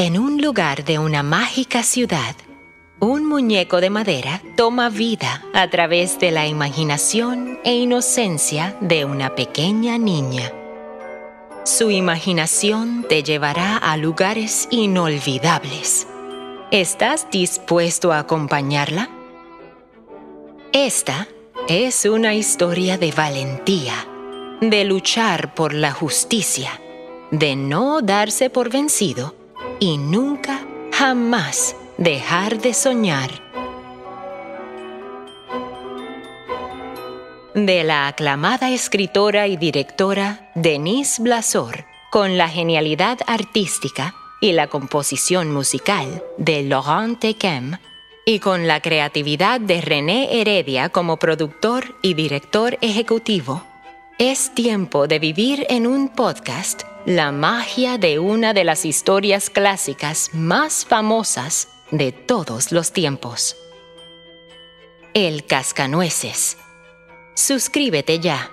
En un lugar de una mágica ciudad, un muñeco de madera toma vida a través de la imaginación e inocencia de una pequeña niña. Su imaginación te llevará a lugares inolvidables. ¿Estás dispuesto a acompañarla? Esta es una historia de valentía, de luchar por la justicia, de no darse por vencido y nunca, jamás dejar de soñar. De la aclamada escritora y directora Denise Blasor, con la genialidad artística y la composición musical de Laurent Tequem, y con la creatividad de René Heredia como productor y director ejecutivo, es tiempo de vivir en un podcast la magia de una de las historias clásicas más famosas de todos los tiempos. El Cascanueces. Suscríbete ya.